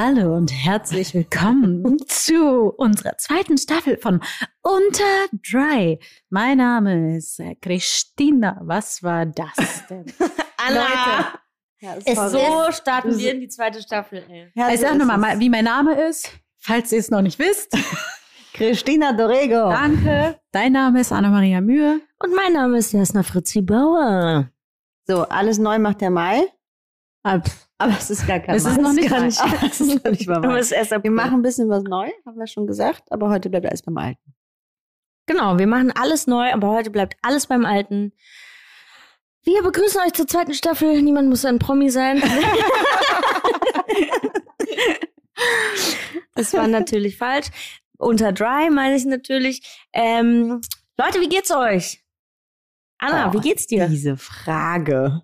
Hallo und herzlich willkommen zu unserer zweiten Staffel von Unter Dry. Mein Name ist äh, Christina. Was war das denn? Leute, Ja, es sorry. so starten wir in die zweite Staffel. Ey. Ja, ich so sag ist nochmal, wie mein Name ist, falls ihr es noch nicht wisst. Christina Dorego. Danke. Dein Name ist Anna-Maria Mühe. Und mein Name ist Jasna Fritzi Bauer. So, alles neu macht der Mai. Ah, Aber es ist gar kein Es ist noch nicht gar Mai. nicht. Es ist noch nicht mal Wir machen ein bisschen was neu, haben wir schon gesagt, aber heute bleibt alles beim Alten. Genau, wir machen alles neu, aber heute bleibt alles beim Alten. Wir begrüßen euch zur zweiten Staffel. Niemand muss ein Promi sein. das war natürlich falsch. Unter Dry meine ich natürlich. Ähm, Leute, wie geht's euch? Anna, Oh, wie geht's dir? Diese Frage.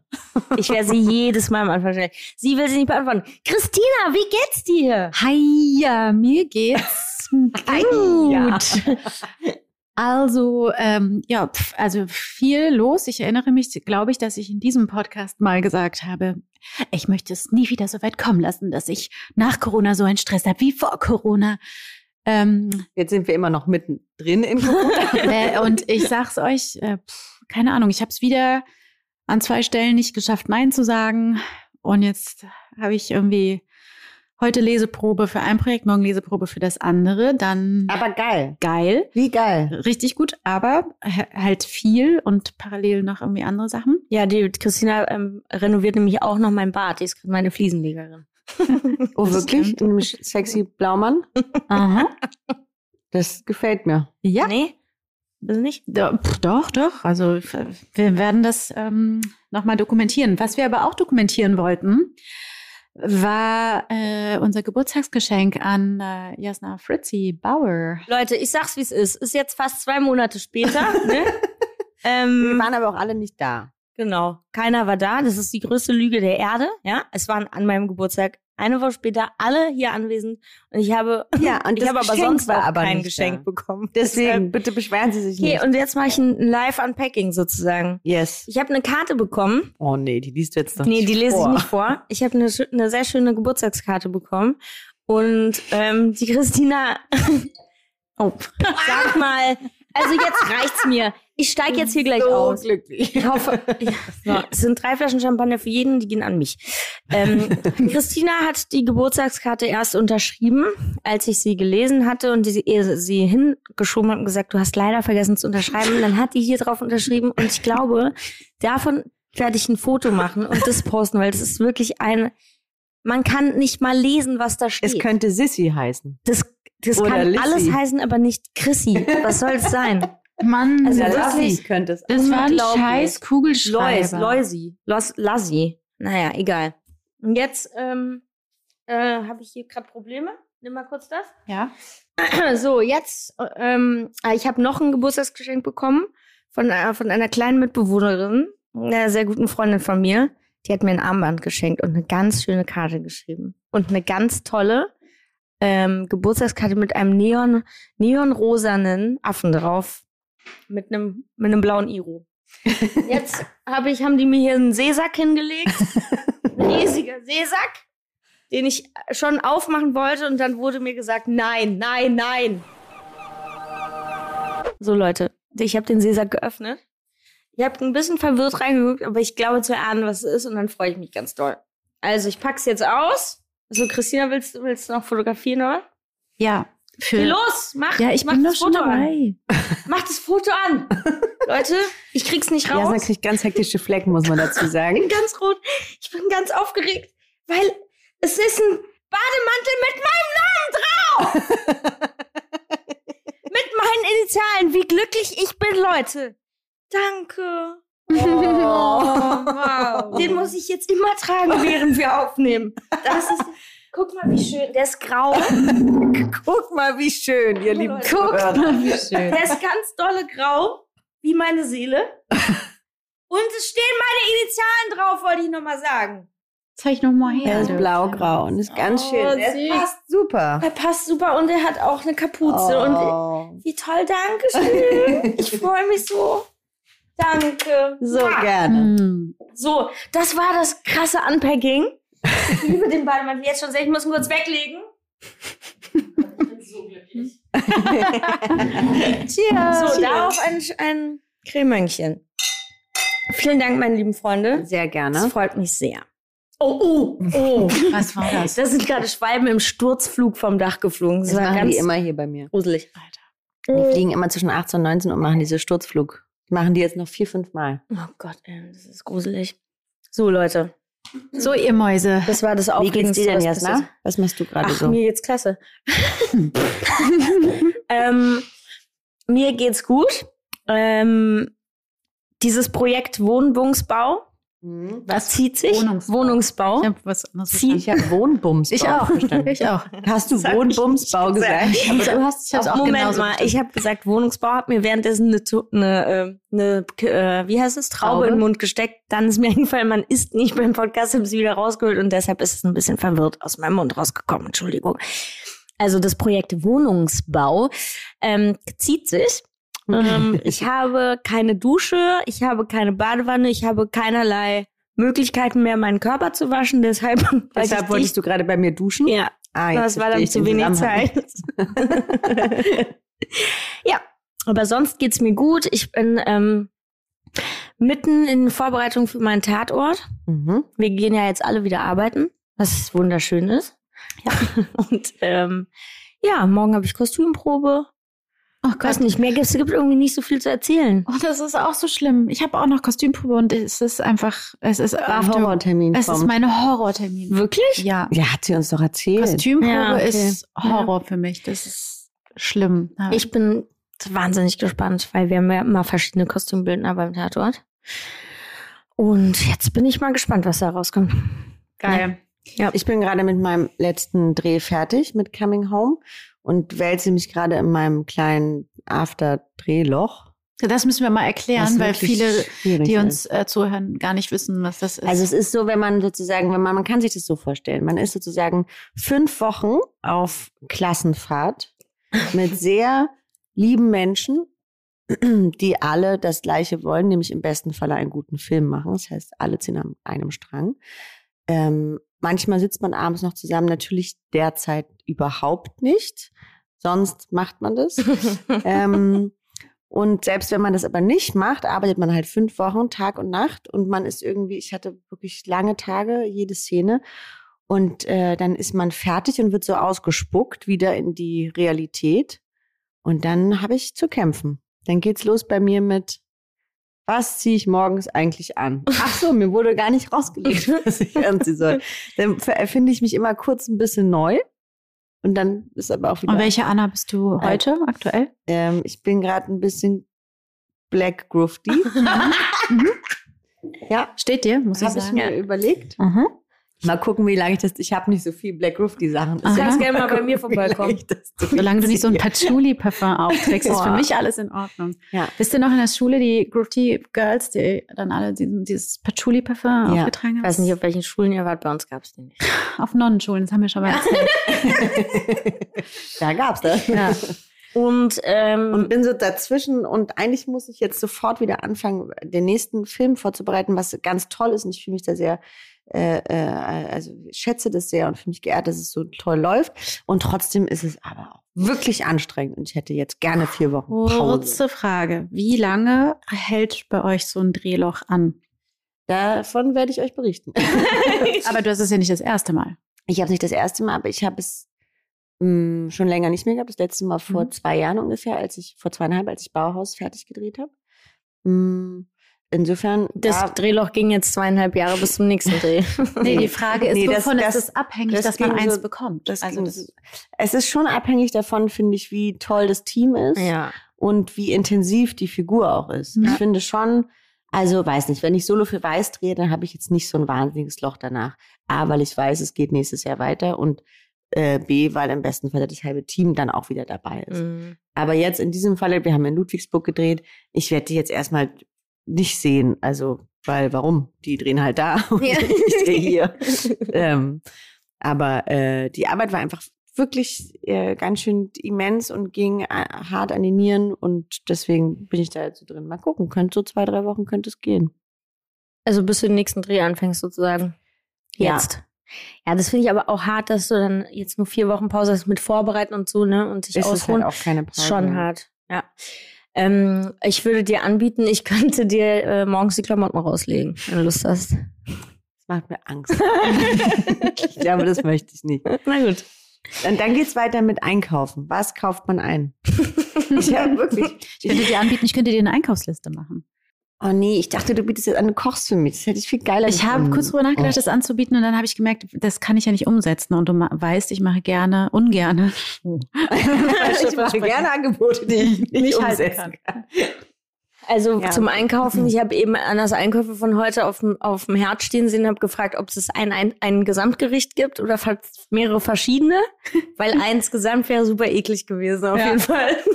Ich werde sie jedes Mal am Anfang stellen. Sie will sie nicht beantworten. Christina, wie geht's dir? Hi, ja, mir geht's gut. Also, ähm, ja, pf, also viel los. Ich erinnere mich, glaube ich, dass ich in diesem Podcast mal gesagt habe, ich möchte es nie wieder so weit kommen lassen, dass ich nach Corona so einen Stress habe wie vor Corona. Ähm, Jetzt sind wir immer noch mittendrin in Corona. äh, und ich sag's euch, äh, pf, keine Ahnung, ich habe es wieder an zwei Stellen nicht geschafft, Nein zu sagen. Und jetzt habe ich irgendwie heute Leseprobe für ein Projekt, morgen Leseprobe für das andere. Dann aber geil. geil, Wie geil. richtig gut, aber halt viel und parallel noch irgendwie andere Sachen. Ja, die Christina ähm, renoviert nämlich auch noch mein Bad. Die ist gerade meine Fliesenlegerin. Oh, wirklich? Ein sexy Blaumann? Aha. Das gefällt mir. Ja. Nee? Das nicht? Doch, doch. Also wir werden das ähm, nochmal dokumentieren. Was wir aber auch dokumentieren wollten, war äh, unser Geburtstagsgeschenk an äh, Jasna Fritzi Bauer. Leute, ich sag's, wie es ist. Ist jetzt fast zwei Monate später. ne? Wir ähm, waren aber auch alle nicht da. genau. Keiner war da. Das ist die größte Lüge der Erde. Ja, es waren an meinem Geburtstag eine Woche später alle hier anwesend und ich habe, Ja, und ich habe aber sonst war aber kein Geschenk da. bekommen. Deswegen, bitte beschweren Sie sich Okay, nicht. und jetzt mache ich ein Live-Unpacking sozusagen. yes. Ich habe eine Karte bekommen. Oh nee, die liest du jetzt doch Nee, nicht die lese vor. ich nicht vor. Ich habe eine, eine sehr schöne Geburtstagskarte bekommen. Und ähm, die Christina, Oh, sag mal, also jetzt reicht's mir. Ich steige jetzt hier gleich so aus. glücklich. Ich hoffe, ja, so, es sind drei Flaschen Champagner für jeden, die gehen an mich. Ähm, Christina hat die Geburtstagskarte erst unterschrieben, als ich sie gelesen hatte und sie, ihr sie hingeschoben hat und gesagt, du hast leider vergessen zu unterschreiben. Dann hat die hier drauf unterschrieben und ich glaube, davon werde ich ein Foto machen und das posten, weil das ist wirklich ein, man kann nicht mal lesen, was da steht. Es könnte Sissy heißen. das das Oder kann Lissy. alles heißen, aber nicht Chrissy. Was soll es sein? Mann, Also Lassi könnte es. das war ein scheiß Lois, Kugelschreiber. Loisi, Los, Lassi. Naja, egal. Und jetzt ähm, äh, habe ich hier gerade Probleme. Nimm mal kurz das. Ja. So, jetzt, ähm, äh, ich habe noch ein Geburtstagsgeschenk bekommen von, äh, von einer kleinen Mitbewohnerin, einer sehr guten Freundin von mir. Die hat mir ein Armband geschenkt und eine ganz schöne Karte geschrieben. Und eine ganz tolle ähm, Geburtstagskarte mit einem neon, neonrosanen Affen drauf. Mit einem, mit einem blauen Iro. Jetzt hab ich, haben die mir hier einen Seesack hingelegt. Ein riesiger Seesack, den ich schon aufmachen wollte und dann wurde mir gesagt, nein, nein, nein. So Leute, ich habe den Seesack geöffnet. Ich habe ein bisschen verwirrt reingeguckt, aber ich glaube zu erahnen, was es ist und dann freue ich mich ganz doll. Also ich pack's jetzt aus. Also Christina, willst, willst du noch fotografieren, oder? Ja. Für, Geh los, mach, Ja, ich mach bin das Foto an. Mach das Foto an. Leute, ich krieg's nicht raus. Jasna kriegt ganz hektische Flecken, muss man dazu Ich sagen. bin ganz rot. Ich bin ganz aufgeregt, weil es ist ein Bademantel mit meinem Namen drauf. mit meinen Initialen. Wie glücklich ich bin, Leute. Danke. Oh, wow. Den muss ich jetzt immer tragen, während wir aufnehmen. Das ist. Guck mal, wie schön. Der ist grau. Guck mal, wie schön, ihr lieben Leute. Zuhörer. Wie schön. Der ist ganz dolle grau, wie meine Seele. Und es stehen meine Initialen drauf, wollte ich nochmal sagen. Zeig noch mal her. Er ist blau-grau und ist ganz Oh, schön. Er süß. passt super. Er passt super und er hat auch eine Kapuze. Und Oh. wie toll, danke schön. Ich freue mich so. Danke. So Ah. gerne. Hm. So, das war das krasse Unpacking. Ich liebe den Bademantel jetzt schon sehr. Ich muss ihn kurz weglegen. Ich bin so glücklich. Cheers. So, darauf ein, ein Cremönkchen. Vielen Dank, meine lieben Freunde. Sehr Das gerne. freut mich sehr. Oh, oh, oh. Was war das? Das sind gerade Schwalben im Sturzflug vom Dach geflogen. Das, Das war ganz die immer hier bei mir. gruselig. Die fliegen immer zwischen 18 und 19 und machen diese Sturzflug. Machen die jetzt noch vier, fünf Mal. Oh Gott, ey, das ist gruselig. So, Leute, So, ihr Mäuse. das war das Wie geht's Aufregendste. dir denn, was Jasna? passiert Was machst du gerade so? mir geht's klasse. ähm, mir geht's gut. Ähm, dieses Projekt Wohnbungsbau? Was zieht sich? Wohnungsbau. Wohnungsbau. Ich hab was anderes Sie- Ich habe Wohnbumsbau. Ich auch. verstanden. Ich auch. Hast du Wohnbumsbau gesagt? gesagt. Aber du hast ich hab's auch Moment genauso mal, verstanden. ich habe gesagt Wohnungsbau, hab mir währenddessen eine, eine, äh, eine äh, wie heißt es, Traube, Traube. in den Mund gesteckt. Dann ist mir eingefallen, man isst nicht beim Podcast, habe sie wieder rausgeholt und deshalb ist es ein bisschen verwirrt aus meinem Mund rausgekommen. Entschuldigung. Also das Projekt Wohnungsbau ähm, zieht sich. Ähm, ich habe keine Dusche, ich habe keine Badewanne, ich habe keinerlei Möglichkeiten mehr, meinen Körper zu waschen. Deshalb, Deshalb ich wolltest du gerade bei mir duschen? ja, Ah, das war dann zu wenig. Zeit. ja, aber sonst geht's mir gut. Ich bin ähm, mitten in Vorbereitung für meinen Tatort. Mhm. Wir gehen ja jetzt alle wieder arbeiten, was wunderschön ist. Ja. Und ähm, ja, morgen habe ich Kostümprobe. Oh Ich weiß Gott. nicht, mehr gibt's gibt irgendwie nicht so viel zu erzählen. Oh, das ist auch so schlimm. Ich habe auch noch Kostümprobe und es ist einfach, es ist Horrortermin es ist kommt. mein Horrortermin. Wirklich? Ja. Ja, hat sie uns doch erzählt. Kostümprobe Ja, okay. ist Horror für mich. Das ist schlimm. Ja. Ich bin wahnsinnig gespannt, weil wir haben ja immer verschiedene Kostümbildner beim Tatort. Und jetzt bin ich mal gespannt, was da rauskommt. geil. Ich bin gerade mit meinem letzten Dreh fertig mit Coming Home und wälze mich gerade in meinem kleinen After-Drehloch. Das müssen wir mal erklären, weil viele, die uns äh, zuhören, gar nicht wissen, was das ist. Also es ist so, wenn man sozusagen, wenn man, man kann sich das so vorstellen, man ist sozusagen fünf Wochen auf Klassenfahrt mit sehr lieben Menschen, die alle das Gleiche wollen, nämlich im besten Falle einen guten Film machen. Das heißt, alle ziehen an einem Strang. Ähm, manchmal sitzt man abends noch zusammen, natürlich derzeit überhaupt nicht. Sonst macht man das. ähm, und selbst wenn man das aber nicht macht, arbeitet man halt fünf Wochen, Tag und Nacht. Und man ist irgendwie, ich hatte wirklich lange Tage, jede Szene. Und äh, dann ist man fertig und wird so ausgespuckt wieder in die Realität. Und dann habe ich zu kämpfen. Dann geht's los bei mir mit, was ziehe ich morgens eigentlich an? Ach so, mir wurde gar nicht rausgelegt, was ich anziehen soll. Dann erfinde ich mich immer kurz ein bisschen neu. Und dann ist aber auch wieder. und welche Anna bist du Äh, heute aktuell? Ähm, ich bin gerade ein bisschen Black Grufty. Mhm. ja, Steht dir, muss ich habe ich sagen. mir überlegt. Mhm. Mal gucken, wie lange ich das. Ich habe nicht so viel Black Grufty Sachen. Aha. Du kannst gerne mal bei mir vorbeikommen. ich Solange du nicht so ein. Patchouli-Parfum aufträgst, ist für mich alles in Ordnung. Ja. Wisst ihr noch in der Schule, die Grufty Girls, die dann alle diesen, dieses Patchouli-Parfum Ja. aufgetragen Ich haben? weiß nicht, auf welchen Schulen ihr wart, bei uns gab's den nicht. Auf Nonnenschulen, das haben wir schon mal erzählt. da gab's das. Ja. Und, ähm, Und bin so dazwischen und eigentlich muss ich jetzt sofort wieder anfangen, den nächsten Film vorzubereiten, was ganz toll ist. Und ich fühle mich da sehr, äh, äh, also ich schätze das sehr und fühle mich geehrt, dass es so toll läuft. Und trotzdem ist es aber auch wirklich anstrengend und ich hätte jetzt gerne vier Wochen Pause. Kurze Frage. Wie lange hält bei euch so ein Drehloch an? Davon werde ich euch berichten. Aber du hast es ja nicht das erste Mal. Ich habe es nicht das erste Mal, aber ich habe es mh, schon länger nicht mehr gehabt. Das letzte Mal vor Mhm. zwei Jahren ungefähr, als ich, vor zweieinhalb, als ich Bauhaus fertig gedreht habe. Mh, Insofern. Das da- Drehloch ging jetzt zweieinhalb Jahre bis zum nächsten Dreh. Nee, die Frage ist, Nee, das- wovon das- ist es abhängig, das dass man eins so- bekommt? das also ging das, es ist schon abhängig davon, finde ich, wie toll das Team ist. ja. und wie intensiv die Figur auch ist. Ja. Ich finde schon, also weiß nicht, wenn ich Solo für Weiß drehe, dann habe ich jetzt nicht so ein wahnsinniges Loch danach. A, weil ich weiß, es geht nächstes Jahr weiter und äh, B, weil im besten Fall das halbe Team dann auch wieder dabei ist. Mhm. Aber jetzt in diesem Falle, wir haben in Ludwigsburg gedreht, ich werde die jetzt erstmal nicht sehen. Also, weil warum? Die drehen halt da und Ja. ich drehe hier. ähm, aber äh, die Arbeit war einfach wirklich äh, ganz schön immens und ging äh, hart an die Nieren und deswegen bin ich da jetzt so drin. Mal gucken, könnte so zwei, drei Wochen könnte es gehen. Also bis du den nächsten Dreh anfängst sozusagen. Ja. Jetzt. Ja, das finde ich aber auch hart, dass du dann jetzt nur vier Wochen Pause hast mit Vorbereiten und so, ne? Und sich Ist es ausruhen. halt auch keine Pause. Schon hart, ja. Ähm, ich würde dir anbieten, ich könnte dir äh, morgens die Klamotten rauslegen, wenn du Lust hast. Das macht mir Angst. ich glaube, das möchte ich nicht. Na gut. Und dann geht's weiter mit Einkaufen. Was kauft man ein? ich habe wirklich. ich könnte dir anbieten, ich könnte dir eine Einkaufsliste machen. Oh nee, ich dachte, du bietest jetzt an, du kochst für mich. Das hätte ich viel geiler Ich habe kurz drüber nachgedacht, Oh. das anzubieten und dann habe ich gemerkt, das kann ich ja nicht umsetzen. Und du weißt, ich mache gerne, ungerne. ich mache gerne Angebote, die ich nicht, Nicht umsetzen kann. Also Ja. zum Einkaufen, ich habe eben an das Einkäufe von heute auf dem, auf dem Herd stehen sehen, habe gefragt, ob es ein, ein, ein Gesamtgericht gibt oder mehrere verschiedene, weil eins Gesamt wäre super eklig gewesen auf Ja. jeden Fall.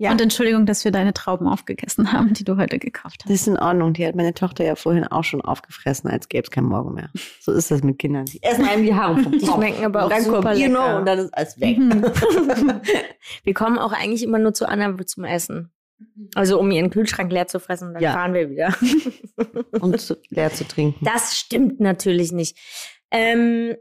Ja. Und Entschuldigung, dass wir deine Trauben aufgegessen haben, die du heute gekauft hast. Das ist in Ordnung. Die hat meine Tochter ja vorhin auch schon aufgefressen, als gäbe es keinen Morgen mehr. So ist das mit Kindern. Sie essen einem die Haare vom Die schmecken aber auch und dann super kommt ihr noch lecker. und dann ist alles weg. Wir kommen auch eigentlich immer nur zu Anna zum Essen. Also um ihren Kühlschrank leer zu fressen, dann Ja. fahren wir wieder. und zu, leer zu trinken. Das stimmt natürlich nicht. Ähm,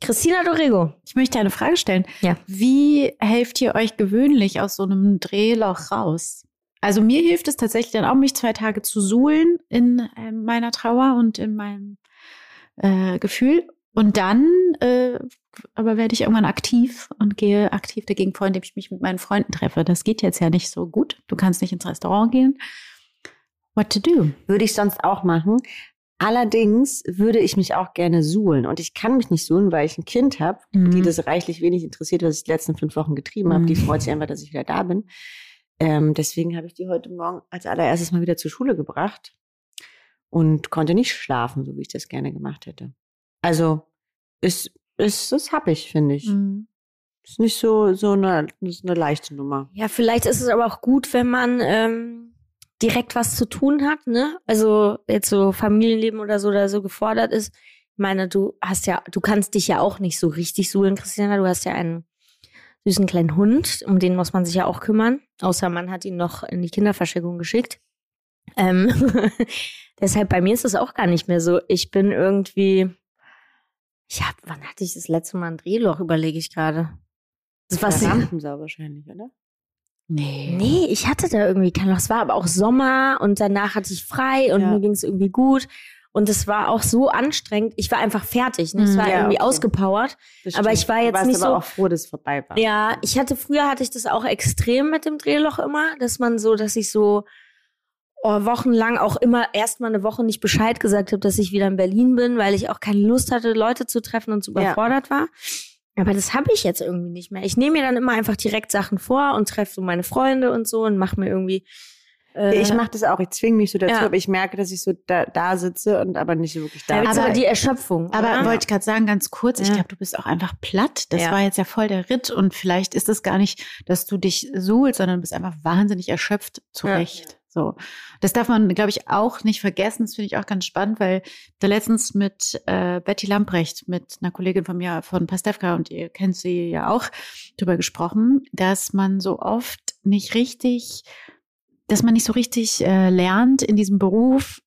Christina Dorego. Ich möchte eine Frage stellen. Ja. Wie helft ihr euch gewöhnlich aus so einem Drehloch raus? Also mir hilft es tatsächlich dann auch, mich zwei Tage zu suhlen in äh, meiner Trauer und in meinem äh, Gefühl. Und dann äh, aber werde ich irgendwann aktiv und gehe aktiv dagegen vor, indem ich mich mit meinen Freunden treffe. Das geht jetzt ja nicht so gut. Du kannst nicht ins Restaurant gehen. What to do? Würde ich sonst auch machen. Allerdings würde ich mich auch gerne suhlen. Und ich kann mich nicht suhlen, weil ich ein Kind habe, die Mhm. das reichlich wenig interessiert, was ich die letzten fünf Wochen getrieben habe. Die Mhm. freut sich einfach, dass ich wieder da bin. Ähm, deswegen habe ich die heute Morgen als allererstes mal wieder zur Schule gebracht und konnte nicht schlafen, so wie ich das gerne gemacht hätte. Also ist, ist, das hab ich, finde ich. Mhm. Ist nicht so, so eine, ist eine leichte Nummer. Ja, vielleicht ist es aber auch gut, wenn man ähm, direkt was zu tun hat, ne? Also jetzt so Familienleben oder so oder so gefordert ist. Ich meine, du hast ja, du kannst dich ja auch nicht so richtig suhlen, Christiana. Du hast ja einen süßen kleinen Hund, um den muss man sich ja auch kümmern. Außer man hat ihn noch in die Kinderversteckung geschickt. Ähm, deshalb bei mir ist es auch gar nicht mehr so. Ich bin irgendwie, ich hab, wann hatte ich das letzte Mal ein Drehloch, überlege ich gerade. Das war Rampensau wahrscheinlich, oder? Nee. Nee, ich hatte da irgendwie kein Loch. Es war aber auch Sommer und danach hatte ich frei und Ja. mir ging es irgendwie gut. Und es war auch so anstrengend. Ich war einfach fertig. Ne? Es Mhm. war Ja, irgendwie okay. ausgepowert. Das Aber stimmt. ich war Du jetzt warst nicht aber so- auch froh, dass es vorbei war. Ja, ich hatte früher hatte ich das auch extrem mit dem Drehloch immer, dass man so, dass ich so wochenlang auch immer erstmal eine Woche nicht Bescheid gesagt habe, dass ich wieder in Berlin bin, weil ich auch keine Lust hatte, Leute zu treffen und so Ja. überfordert war. Aber das habe ich jetzt irgendwie nicht mehr. Ich nehme mir dann immer einfach direkt Sachen vor und treffe so meine Freunde und so und mache mir irgendwie. Äh, Ich mache das auch, ich zwinge mich so dazu, Ja. aber ich merke, dass ich so da, da sitze und aber nicht wirklich da da bin. aber die Erschöpfung. Aber oder? wollte ich gerade sagen, ganz kurz, ich Ja. glaube, du bist auch einfach platt. Das Ja. war jetzt ja voll der Ritt und vielleicht ist es gar nicht, dass du dich suhlst, sondern du bist einfach wahnsinnig erschöpft zurecht. So. Das darf man, glaube ich, auch nicht vergessen. Das finde ich auch ganz spannend, weil da letztens mit äh, Betty Lamprecht, mit einer Kollegin von mir von Pastewka und ihr kennt sie ja auch, drüber gesprochen, dass man so oft nicht richtig, dass man nicht so richtig äh, lernt in diesem Beruf,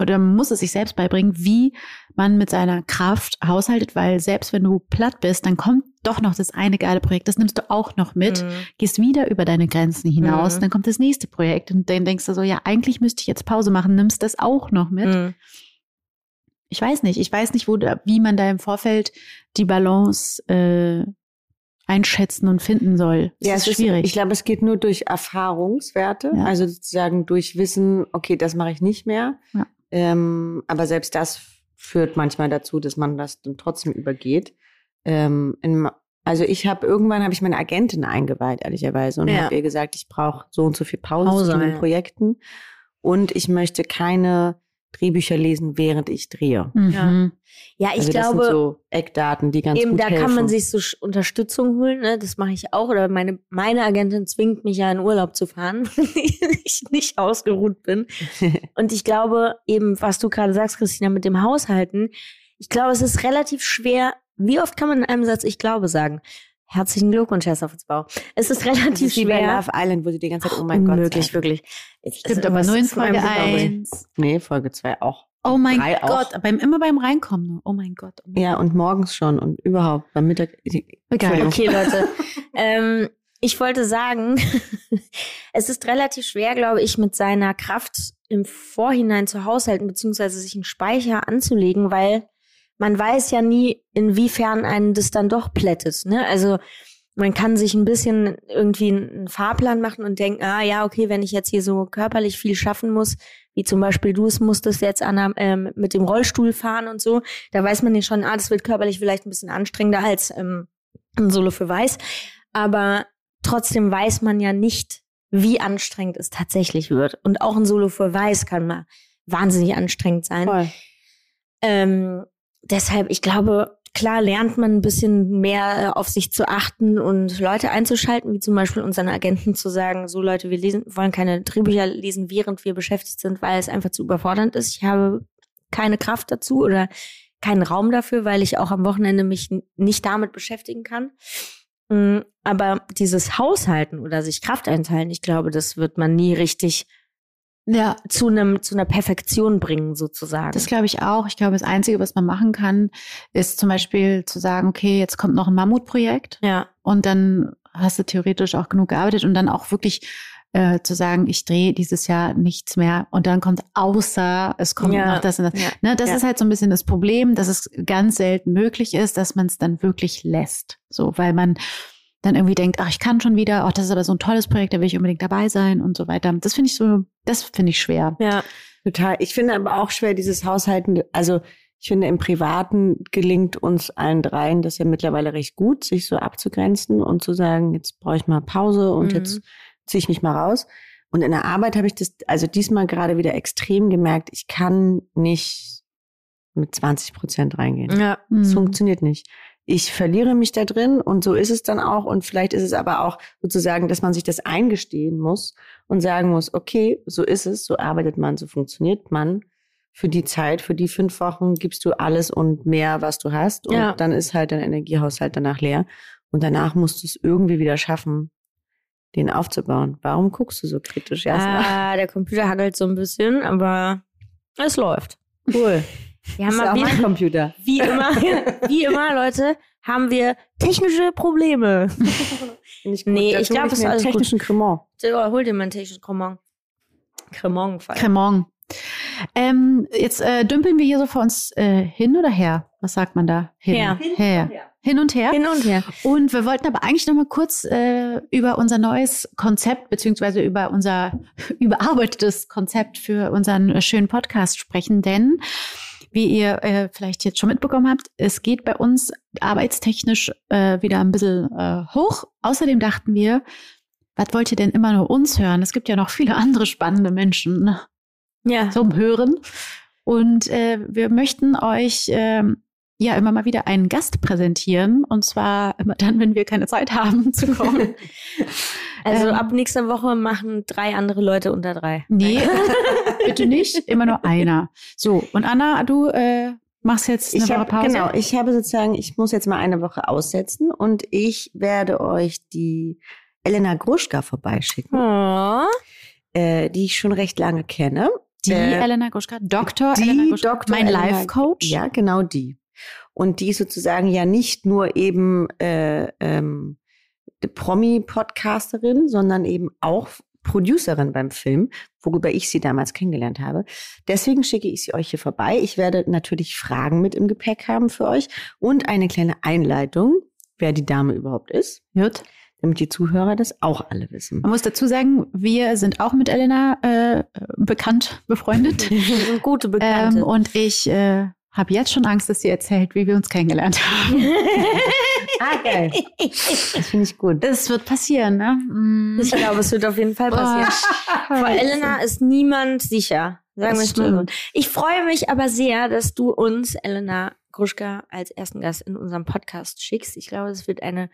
oder man muss es sich selbst beibringen, wie man mit seiner Kraft haushaltet, weil selbst wenn du platt bist, dann kommt doch noch das eine geile Projekt, das nimmst du auch noch mit, Mhm. gehst wieder über deine Grenzen hinaus, Mhm. dann kommt das nächste Projekt und dann denkst du so, ja, eigentlich müsste ich jetzt Pause machen, nimmst das auch noch mit. Mhm. Ich weiß nicht, ich weiß nicht, wo, wie man da im Vorfeld die Balance äh, einschätzen und finden soll. Das Ja, ist es schwierig. ich glaube, es geht nur durch Erfahrungswerte, Ja. also sozusagen durch Wissen, okay, das mache ich nicht mehr. Ja. Ähm, aber selbst das führt manchmal dazu, dass man das dann trotzdem übergeht. Ähm, in, also ich habe irgendwann habe ich meine Agentin eingeweiht, ehrlicherweise, und Ja. habe ihr gesagt, ich brauche so und so viel Pause, Pause, zwischen den ja. Projekten und ich möchte keine Drehbücher lesen, während ich drehe. mhm. Ja, ich also das glaube, sind so Eckdaten, die ganz Eben, gut da helfen. kann man sich so Unterstützung holen, ne? Das mache ich auch. Oder meine, meine Agentin zwingt mich ja in Urlaub zu fahren, wenn ich nicht ausgeruht bin. Und ich glaube, eben, was du gerade sagst, Christina, mit dem Haushalten, ich glaube, es ist relativ schwer. Wie oft kann man in einem Satz Ich glaube sagen? Herzlichen Glückwunsch, Herr Soffelsbau. Es ist relativ ist wie bei schwer. Love Island, wo sie die ganze Zeit, oh mein Gott, Unmöglich, wirklich. Stimmt, aber nur in Folge Problem? 1. Nee, Folge 2 auch. Oh mein Drei auch. Gott, beim, immer beim Reinkommen. Oh mein Gott. Oh mein Ja, und morgens schon und überhaupt beim Mittag. Egal. Okay, Leute. ähm, ich wollte sagen, es ist relativ schwer, glaube ich, mit seiner Kraft im Vorhinein zu haushalten, beziehungsweise sich einen Speicher anzulegen, weil man weiß ja nie, inwiefern einen das dann doch plättet. Ne? Also man kann sich ein bisschen irgendwie einen Fahrplan machen und denken, ah ja, okay, wenn ich jetzt hier so körperlich viel schaffen muss, wie zum Beispiel du es musstest jetzt Anna, ähm, mit dem Rollstuhl fahren und so, da weiß man ja schon, ah, das wird körperlich vielleicht ein bisschen anstrengender als ähm, ein Solo für Weiß. Aber trotzdem weiß man ja nicht, wie anstrengend es tatsächlich wird. Und auch ein Solo für Weiß kann mal wahnsinnig anstrengend sein. Voll. Ähm, deshalb, ich glaube, klar lernt man ein bisschen mehr äh, auf sich zu achten und Leute einzuschalten, wie zum Beispiel unseren Agenten zu sagen, so Leute, wir lesen, wollen keine Drehbücher lesen, während wir beschäftigt sind, weil es einfach zu überfordernd ist. Ich habe keine Kraft dazu oder keinen Raum dafür, weil ich auch am Wochenende mich nicht damit beschäftigen kann. Mm, Aber dieses Haushalten oder sich Kraft einteilen, ich glaube, das wird man nie richtig Ja, zu einem zu einer Perfektion bringen sozusagen. das glaube ich auch. Ich glaube, das Einzige, was man machen kann, ist zum Beispiel zu sagen, okay, jetzt kommt noch ein Mammutprojekt ja, und dann hast du theoretisch auch genug gearbeitet und dann auch wirklich äh, zu sagen, ich drehe dieses Jahr nichts mehr und dann kommt außer, es kommt Ja. noch das und das. ja. Ne, das Ja. ist halt so ein bisschen das Problem, dass es ganz selten möglich ist, dass man es dann wirklich lässt. So, weil man dann irgendwie denkt, ach, ich kann schon wieder, ach, das ist aber so ein tolles Projekt, da will ich unbedingt dabei sein und so weiter. Das finde ich so, das finde ich schwer. ja. Total. Ich finde aber auch schwer, dieses Haushalten, also ich finde, im Privaten gelingt uns allen dreien das ja mittlerweile recht gut, sich so abzugrenzen und zu sagen, jetzt brauche ich mal Pause und Mhm. jetzt ziehe ich mich mal raus. Und in der Arbeit habe ich das, also diesmal gerade wieder extrem gemerkt, ich kann nicht mit 20 Prozent reingehen. Ja. Es Mhm. funktioniert nicht. Ich verliere mich da drin und so ist es dann auch. Und vielleicht ist es aber auch sozusagen, dass man sich das eingestehen muss und sagen muss, okay, so ist es, so arbeitet man, so funktioniert man. Für die Zeit, für die fünf Wochen gibst du alles und mehr, was du hast. Und Ja. dann ist halt dein Energiehaushalt danach leer. Und danach musst du es irgendwie wieder schaffen, den aufzubauen. Warum guckst du so kritisch? Jasna? Ah, der Computer hackelt so ein bisschen, aber es läuft. cool. Wir haben ist mal wieder, Computer. wie immer, wie immer, Leute, haben wir technische Probleme. Ich gut. Nee, Dazu ich glaub, hol es ist alles gut. technischen Cremant. So, hol dir mal einen technischen Cremant. Cremant. Cremant. Ähm, jetzt äh, dümpeln wir hier so vor uns äh, hin oder her? Was sagt man da? Hin. Her. her. Hin und her. Hin und her. Und wir wollten aber eigentlich noch mal kurz äh, über unser neues Konzept beziehungsweise über unser überarbeitetes Konzept für unseren schönen Podcast sprechen, denn wie ihr äh, vielleicht jetzt schon mitbekommen habt, es geht bei uns arbeitstechnisch äh, wieder ein bisschen äh, hoch. Außerdem dachten wir, was wollt ihr denn immer nur uns hören? Es gibt ja noch viele andere spannende Menschen ne, Ja. zum Hören. Und äh, wir möchten euch ähm, ja immer mal wieder einen Gast präsentieren. Und zwar immer dann, wenn wir keine Zeit haben zu kommen. Also Ähm. ab nächster Woche machen drei andere Leute unter drei. nee, bitte nicht. Immer nur einer. So, und Anna, du äh, machst jetzt eine Ich Woche hab, Pause. genau, ich habe sozusagen, ich muss jetzt mal eine Woche aussetzen und ich werde euch die Elena Gruschka vorbeischicken, Oh. äh, die ich schon recht lange kenne. Die Äh, Elena Gruschka, Dr. die Elena Gruschka, Dr. mein Life-Coach. Ja, genau die. Und die ist sozusagen ja nicht nur eben äh, ähm, Promi-Podcasterin, sondern eben auch Producerin beim Film, worüber ich sie damals kennengelernt habe. Deswegen schicke ich sie euch hier vorbei. Ich werde natürlich Fragen mit im Gepäck haben für euch und eine kleine Einleitung, wer die Dame überhaupt ist, Gut. damit die Zuhörer das auch alle wissen. Man muss dazu sagen, wir sind auch mit Elena äh, bekannt, befreundet. Gute Bekannte. ähm, und ich äh, habe jetzt schon Angst, dass sie erzählt, wie wir uns kennengelernt haben. ah, geil. Das finde ich gut. Das wird passieren, ne? Mm. ich glaube, es wird auf jeden Fall passieren. Vor Elena ist niemand sicher. Sagen wir Das es mal so. stimmt. Ich freue mich aber sehr, dass du uns, Elena Gruschka, als ersten Gast in unserem Podcast schickst. Ich glaube, es wird eine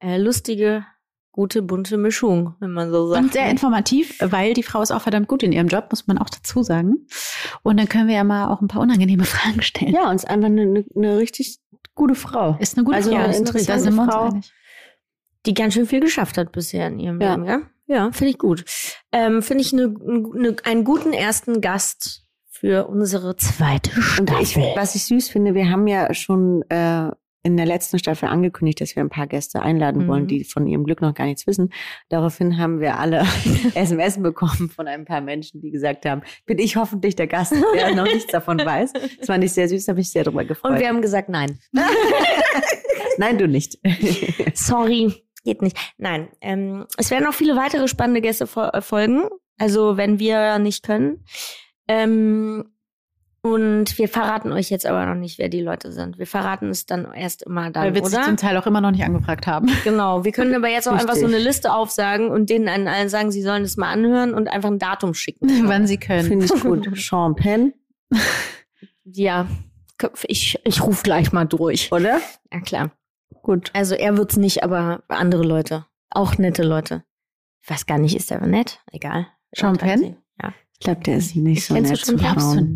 äh, lustige, gute, bunte Mischung, wenn man so sagt. Und sehr informativ, weil die Frau ist auch verdammt gut in ihrem Job, muss man auch dazu sagen. Und dann können wir ja mal auch ein paar unangenehme Fragen stellen. Ja, ist einfach eine, eine, eine richtig gute Frau. Ist eine gute Also Frau. eine interessante Frau. die ganz schön viel geschafft hat bisher in ihrem Ja. Leben, ja? Ja, finde ich gut. Ähm, finde ich eine, eine, einen guten ersten Gast für unsere zweite Und ich, Staffel. was ich süß finde, wir haben ja schon äh, in der letzten Staffel angekündigt, dass wir ein paar Gäste einladen Mhm. wollen, die von ihrem Glück noch gar nichts wissen. Daraufhin haben wir alle SMS bekommen von ein paar Menschen, die gesagt haben, bin ich hoffentlich der Gast, der noch nichts davon weiß. Das fand ich sehr süß, da habe ich sehr drüber gefreut. Und wir haben gesagt, nein. Nein, du nicht. Sorry, geht nicht. Nein, ähm, es werden noch viele weitere spannende Gäste äh, folgen. Also wenn wir nicht können. Ähm, und wir verraten euch jetzt aber noch nicht, wer die Leute sind. Wir verraten es dann erst immer dann, Weil wir sich oder? zum Teil auch immer noch nicht angefragt haben. Genau. Wir können aber jetzt auch einfach so Richtig. eine Liste aufsagen und denen an allen sagen, sie sollen es mal anhören und einfach ein Datum schicken. Wann sie können. Finde ich gut. Sean Penn, Ja, ich, ich rufe gleich mal durch. oder? Ja, klar. Gut. Also er wird's nicht, aber andere Leute. Auch nette Leute. Ich weiß gar nicht, ist aber nett? Egal. Sean Penn? Ja. Ich glaube, der ist nicht so Kennst du nett schon? zu Glaubst du Frauen.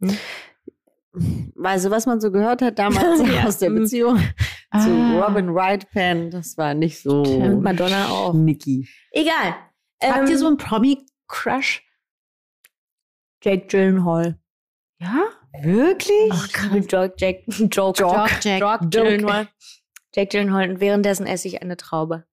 Nicht? Also, was man so gehört hat damals Ja. aus der. Beziehung zu Ah. Robin Wright Penn, das war nicht so Und Madonna auch. Nicky. Egal. Habt ihr Ähm, so einen Promi-Crush? Jake Gyllenhaal. Ja? Wirklich? Ach, Joke, Jake, Joke, Joke, Jack. Joke Gyllenhaal. Jake Gyllenhaal. Und währenddessen esse ich eine Traube.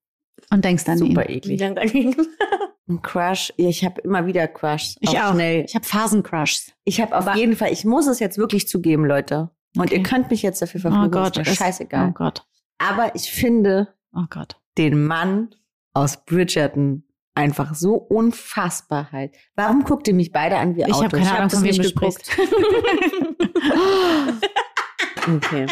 Und denkst an Super ihn. eklig. Ein Crush. Ich habe immer wieder Crush. Ich auch. Schnell. Ich habe Phasencrushs. Ich habe auf Aber- jeden Fall, ich muss es jetzt wirklich zugeben, Leute. Und Okay. ihr könnt mich jetzt dafür Oh verfluchen. Gott. ist scheißegal. Oh Gott. Aber ich finde Oh Gott. den Mann aus Bridgerton einfach so unfassbar halt. Warum guckt ihr mich beide an wie Ich Autos? habe keine hab Ahnung, das von wem du geguckt. Okay.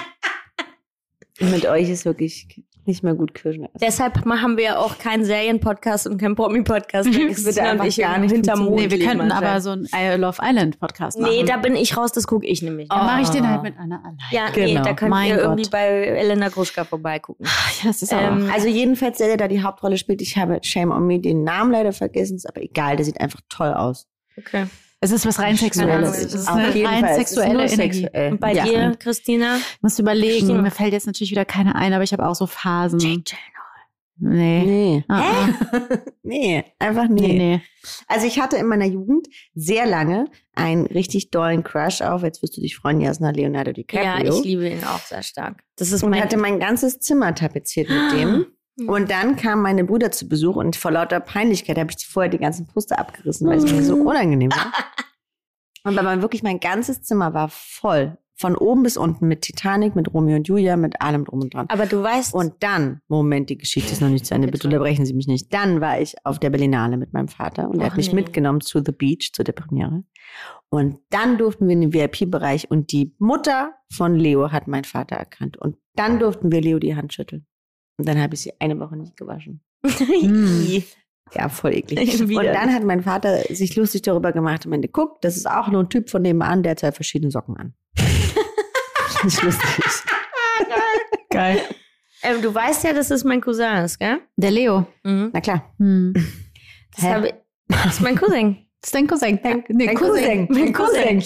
Mit euch ist wirklich nicht mehr gut Kirschen essen. Deshalb machen wir auch keinen Serien-Podcast und keinen Promi-Podcast. Christina würde einfach ich gar nicht hinterm. Mond Nee, wir könnten aber so einen I Love Island Podcast machen. Nee, da bin ich raus, das gucke ich nämlich. Da mache ich den Ah. halt mit einer allein. Ja, nee, Genau. da könnt Mein ihr Gott. irgendwie bei Elena Gruschka vorbeigucken. Ja, das ist Ähm, Also jedenfalls, der, der da die Hauptrolle spielt, ich habe Shame on Me den Namen leider vergessen, ist aber egal, der sieht einfach toll aus. Okay. Es ist was rein Sexuelles. Es ist eine rein Fall, es ist sexuelle nur Energie. sexuell. Und bei ja. dir, Christina? Ich muss überlegen. Mir fällt jetzt natürlich wieder keine ein, aber ich habe auch so Phasen. Gyllenhaal. Nee. Nee. Ah, ah. nee, einfach nee. Nee, nee. Also ich hatte in meiner Jugend sehr lange einen richtig dollen Crush auf, jetzt wirst du dich freuen, Jasna Leonardo Ja, DiCaprio. ich liebe ihn auch sehr stark. Das ist und mein hatte mein ganzes Zimmer tapeziert mit dem. Mhm. Und dann kamen meine Brüder zu Besuch und vor lauter Peinlichkeit habe ich vorher die ganzen Poster abgerissen, weil es mir so unangenehm war. Und weil man wirklich mein ganzes Zimmer war voll, von oben bis unten mit Titanic, mit Romeo und Julia, mit allem drum und dran. Aber du weißt, Und dann, Moment, die Geschichte ist noch nicht zu Ende, bitte unterbrechen Sie mich nicht. Dann war ich auf der Berlinale mit meinem Vater und er hat mich nee. mitgenommen zu The Beach, zu der Premiere. Und dann durften wir in den VIP-Bereich und die Mutter von Leo hat meinen Vater erkannt. Und dann durften wir Leo die Hand schütteln. Und dann habe ich sie eine Woche nicht gewaschen. Ih. Ja, voll eklig. Und dann hat mein Vater sich lustig darüber gemacht. Am Ende, guck, das ist auch nur ein Typ von nebenan, der hat zwei verschiedene Socken an. das ist lustig. Geil. ähm, du weißt ja, dass es mein Cousin ist, gell? Der Leo. Mhm. Na klar. Hm. Das, ich, das ist mein Cousin. Das ist dein Cousin. Dein, nee, Dein Cousin. Cousin. Mein Cousin.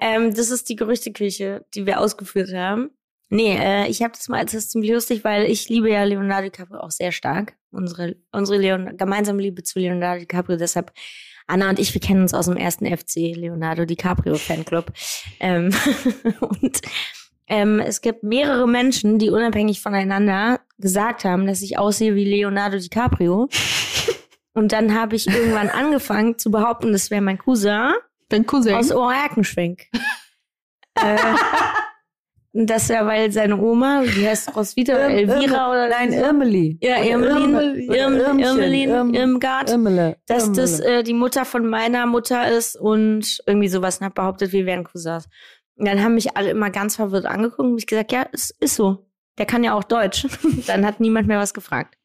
ähm, das ist die Gerüchteküche, die wir ausgeführt haben. Nee, äh, ich habe das mal, das ist ziemlich lustig, weil ich liebe ja Leonardo DiCaprio auch sehr stark. Unsere, unsere Leon gemeinsame Liebe zu Leonardo DiCaprio. Deshalb, Anna und ich, wir kennen uns aus dem ersten FC Leonardo DiCaprio Fanclub. Ähm, und ähm, es gibt mehrere Menschen, die unabhängig voneinander gesagt haben, dass ich aussehe wie Leonardo DiCaprio. Und dann habe ich irgendwann angefangen zu behaupten, das wäre mein Cousin Dein Cousin. aus Ohrerkenschwenk. äh, Das ja, weil seine Oma, die heißt Roswitha Elvira oder Nein, Irmeli. Ja, Irmelin, Irm, Irmelin, Irmgard. Irmele. dass das äh, die Mutter von meiner Mutter ist und irgendwie sowas und hat behauptet, wir wären Cousins. Und dann haben mich alle immer ganz verwirrt angeguckt und ich gesagt, ja, es ist so. Der kann ja auch Deutsch. dann hat niemand mehr was gefragt.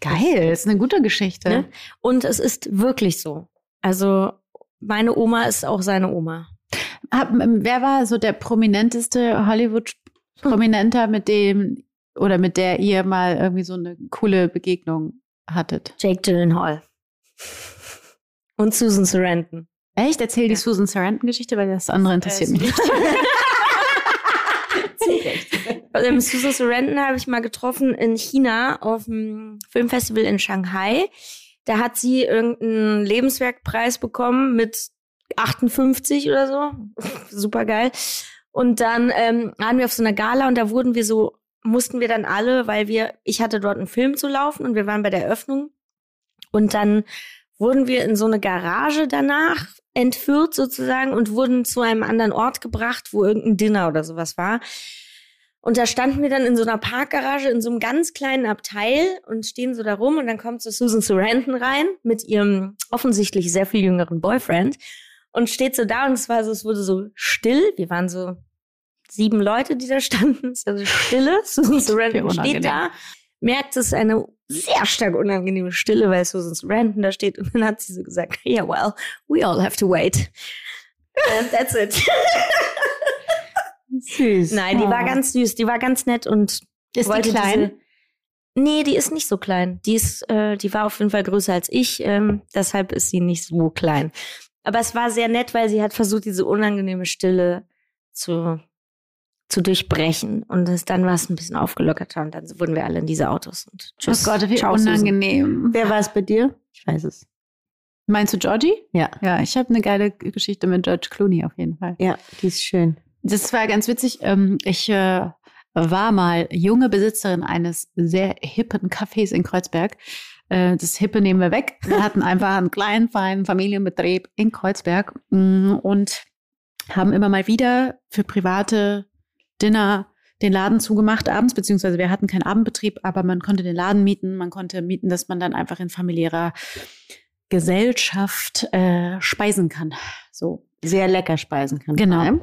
Geil, ist eine gute Geschichte. Ne? Und es ist wirklich so. Also meine Oma ist auch seine Oma. Hab, ähm, wer war so der prominenteste Hollywood-Prominenter, mit dem oder mit der ihr mal irgendwie so eine coole Begegnung hattet? Jake Gyllenhaal. Und Susan Sarandon. Echt? Erzähl die Ja. Susan Sarandon-Geschichte, weil das andere interessiert Äh, mich. nicht. Ähm, Susan Sarandon habe ich mal getroffen in China auf dem Filmfestival in Shanghai. Da hat sie irgendeinen Lebenswerkpreis bekommen mit 58 oder so. Super geil. Und dann ähm, waren wir auf so einer Gala und da wurden wir so, mussten wir dann alle, weil wir, ich hatte dort einen Film zu laufen und wir waren bei der Eröffnung. Und dann wurden wir in so eine Garage danach entführt sozusagen und wurden zu einem anderen Ort gebracht, wo irgendein Dinner oder sowas war. Und da standen wir dann in so einer Parkgarage in so einem ganz kleinen Abteil und stehen so da rum und dann kommt so Susan Sarandon rein mit ihrem offensichtlich sehr viel jüngeren Boyfriend und steht so da und es war so, es wurde so still. Wir waren so sieben Leute, die da standen. Es war so Stille. Susan Sarandon Wie steht da, merkt, es ist eine sehr stark unangenehme Stille, weil Susan Sarandon da steht und dann hat sie so gesagt, yeah, well, we all have to wait. And that's it. Süß. Nein, die war Oh. ganz süß, die war ganz nett und Ist die klein? Diese, nee, die ist nicht so klein. Die ist, äh, die war auf jeden Fall größer als ich, ähm, deshalb ist sie nicht so klein. Aber es war sehr nett, weil sie hat versucht, diese unangenehme Stille zu, zu durchbrechen. Und es, dann war es ein bisschen aufgelockerter und dann wurden wir alle in diese Autos und Oh tschüss. Gott, wie Ciao, Susan. unangenehm. Wer war es bei dir? Ich weiß es. Meinst du Georgie? Ja. Ja, ich habe eine geile Geschichte mit George Clooney auf jeden Fall. Ja, die ist schön. Das war ganz witzig. Ähm, Ich äh, war mal junge Besitzerin eines sehr hippen Cafés in Kreuzberg. Äh, Das Hippe nehmen wir weg. Wir hatten einfach einen kleinen, feinen Familienbetrieb in Kreuzberg mm, und haben immer mal wieder für private Dinner den Laden zugemacht abends, beziehungsweise wir hatten keinen Abendbetrieb, aber man konnte den Laden mieten, man konnte mieten, dass man dann einfach in familiärer Gesellschaft äh, speisen kann. So. Sehr lecker speisen kann. Genau.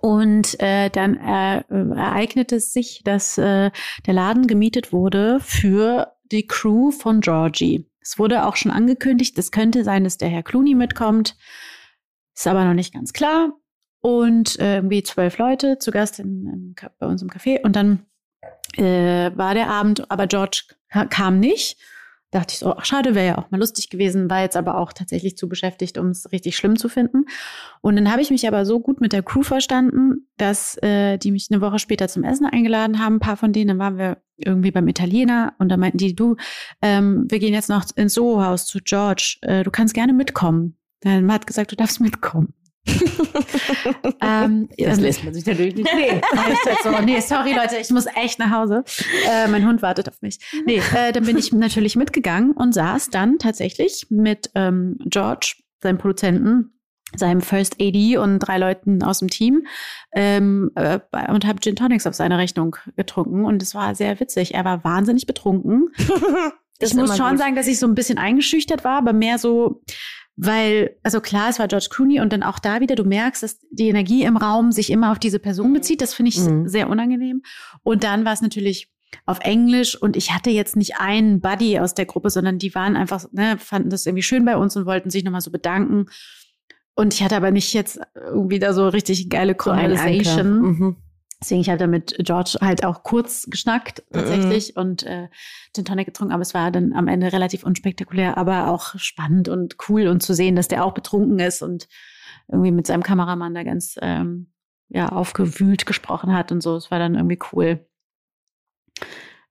Und äh, dann äh, ereignete es sich, dass äh, der Laden gemietet wurde für die Crew von Georgie. Es wurde auch schon angekündigt, es könnte sein, dass der Herr Clooney mitkommt. Ist aber noch nicht ganz klar. Und äh, irgendwie zwölf Leute zu Gast in, Ka- bei uns im Café. Und dann äh, war der Abend, aber George ka- kam nicht. Dachte ich so, ach, schade, wäre ja auch mal lustig gewesen, war jetzt aber auch tatsächlich zu beschäftigt, um es richtig schlimm zu finden. Und dann habe ich mich aber so gut mit der Crew verstanden, dass äh, die mich eine Woche später zum Essen eingeladen haben. Ein paar von denen, dann waren wir irgendwie beim Italiener und da meinten die, du, ähm, wir gehen jetzt noch ins Soho-Haus zu George, äh, du kannst gerne mitkommen. Dann hat gesagt, du darfst mitkommen. ähm, Das dann- lässt man sich natürlich nicht. Nee, so, nee, sorry Leute, ich muss echt nach Hause. Äh, mein Hund wartet auf mich. Nee, äh, dann bin ich natürlich mitgegangen und saß dann tatsächlich mit ähm, George, seinem Produzenten, seinem First AD und drei Leuten aus dem Team ähm, äh, und habe Gin Tonics auf seine Rechnung getrunken und es war sehr witzig. Er war wahnsinnig betrunken. Ich muss schon gut. sagen, dass ich so ein bisschen eingeschüchtert war, aber mehr so, weil, also klar, es war George Clooney und dann auch da wieder, du merkst, dass die Energie im Raum sich immer auf diese Person bezieht. Das finde ich Mhm. sehr unangenehm. Und dann war es natürlich auf Englisch und ich hatte jetzt nicht einen Buddy aus der Gruppe, sondern die waren einfach, ne, fanden das irgendwie schön bei uns und wollten sich nochmal so bedanken. Und ich hatte aber nicht jetzt irgendwie da so richtig geile So. Conversation. Mhm. Deswegen, ich habe da mit George halt auch kurz geschnackt tatsächlich und äh, den Tonic getrunken, aber es war dann am Ende relativ unspektakulär, aber auch spannend und cool und zu sehen, dass der auch betrunken ist und irgendwie mit seinem Kameramann da ganz ähm, ja, aufgewühlt gesprochen hat und so. Es war dann irgendwie cool.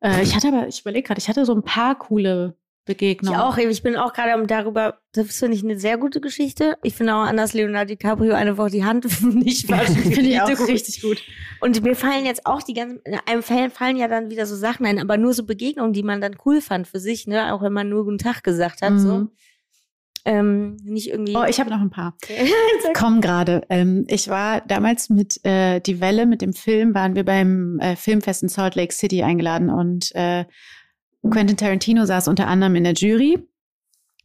Äh, ich hatte aber, ich überlege gerade, ich hatte so ein paar coole Ich Begegnungen. auch, ich bin auch gerade darüber, das finde ich eine sehr gute Geschichte. Ich finde auch anders Leonardo DiCaprio eine Woche die Hand nicht waschen. Finde ich auch richtig gut. Und mir fallen jetzt auch die ganzen, in einem Fall fallen ja dann wieder so Sachen ein, aber nur so Begegnungen, die man dann cool fand für sich, ne, auch wenn man nur guten Tag gesagt hat, so. Mhm. ähm, nicht irgendwie. Oh, ich habe noch ein paar. Komm gerade. Ähm, ich war damals mit äh, Die Welle, mit dem Film, waren wir beim äh, Filmfest in Salt Lake City eingeladen und äh, Quentin Tarantino saß unter anderem in der Jury.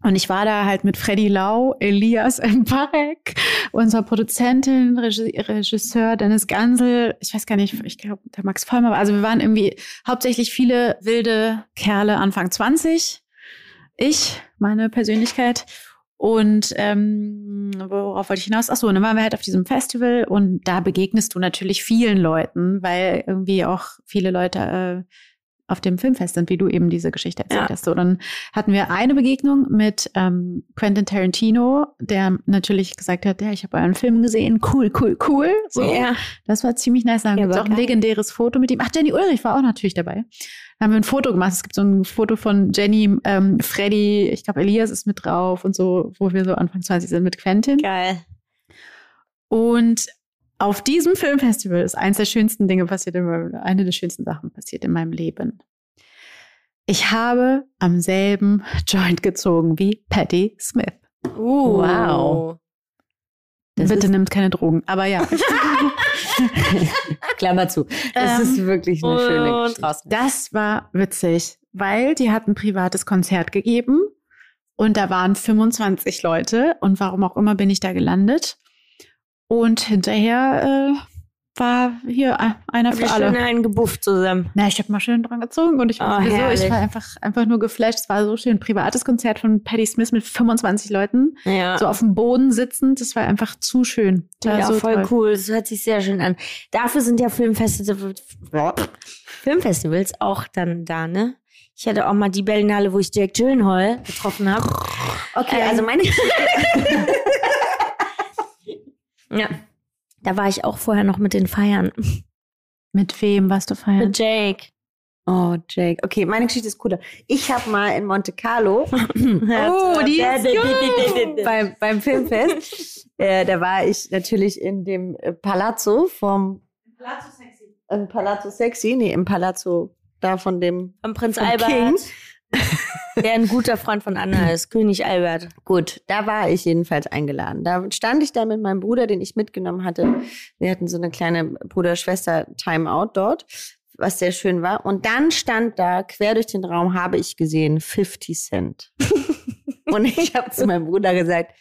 Und ich war da halt mit Freddy Lau, Elias Mbarek, unserer Produzentin, Regi Regisseur Dennis Gansel, ich weiß gar nicht, ich glaube, der Max Vollmer. Also wir waren irgendwie hauptsächlich viele wilde Kerle Anfang 20. Ich, meine Persönlichkeit. Und ähm, worauf wollte ich hinaus? Ach so, dann waren wir halt auf diesem Festival und da begegnest du natürlich vielen Leuten, weil irgendwie auch viele Leute äh, auf dem Filmfest sind, wie du eben diese Geschichte erzählt Ja. hast. So, dann hatten wir eine Begegnung mit ähm, Quentin Tarantino, der natürlich gesagt hat, ja, ich habe euren Film gesehen, cool, cool, cool. So, ja. das war ziemlich nice. Dann Ja, gibt es auch ein legendäres Foto mit ihm. Ach, Jenny Ulrich war auch natürlich dabei. Da haben wir ein Foto gemacht. Es gibt so ein Foto von Jenny, ähm, Freddy, ich glaube, Elias ist mit drauf und so, wo wir so Anfang 20 sind mit Quentin. Geil. Und auf diesem Filmfestival ist eins der schönsten Dinge passiert, meinem, eine der schönsten Sachen passiert in meinem Leben. Ich habe am selben Joint gezogen wie Patti Smith. Uh, Wow. Das Bitte nimmt keine Drogen. Aber ja, Klammer zu. Das Ähm, ist wirklich eine schöne Geschichte. das war witzig, weil die hat ein privates Konzert gegeben und da waren 25 Leute und warum auch immer bin ich da gelandet. Und hinterher äh, war hier ein- einer Habt für ihr alle. schön einen gebufft zusammen. Na, ich habe mal schön dran gezogen und ich war Oh, sowieso, ich herrlich. war einfach, einfach nur geflasht. Es war so schön. Privates Konzert von Patti Smith mit 25 Leuten, Ja. so auf dem Boden sitzend. Das war einfach zu schön. Ja, so voll toll. cool. Das hört sich sehr schön an. Dafür sind ja Filmfestivals, Filmfestivals auch dann da, ne? Ich hatte auch mal die Berlinale, wo ich Jack Gyllenhaal getroffen habe. Okay, Ähm, also meine Ja. Da war ich auch vorher noch mit den Feiern. Mit wem warst du feiern? Mit Jake. Oh, Jake. Okay, meine Geschichte ist cooler. Ich habe mal in Monte Carlo Oh, die ist beim, beim Filmfest, äh, da war ich natürlich in dem äh, Palazzo vom Palazzo Sexy. im Palazzo Sexy, nee, im Palazzo da von dem Von Prinz Vom Albert. King. Der ein guter Freund von Anna ist. König Albert. Gut, da war ich jedenfalls eingeladen. Da stand ich da mit meinem Bruder, den ich mitgenommen hatte. Wir hatten so eine kleine Bruder-Schwester-Timeout dort, was sehr schön war. Und dann stand da, quer durch den Raum, habe ich gesehen, 50 Cent. Und ich habe zu meinem Bruder gesagt,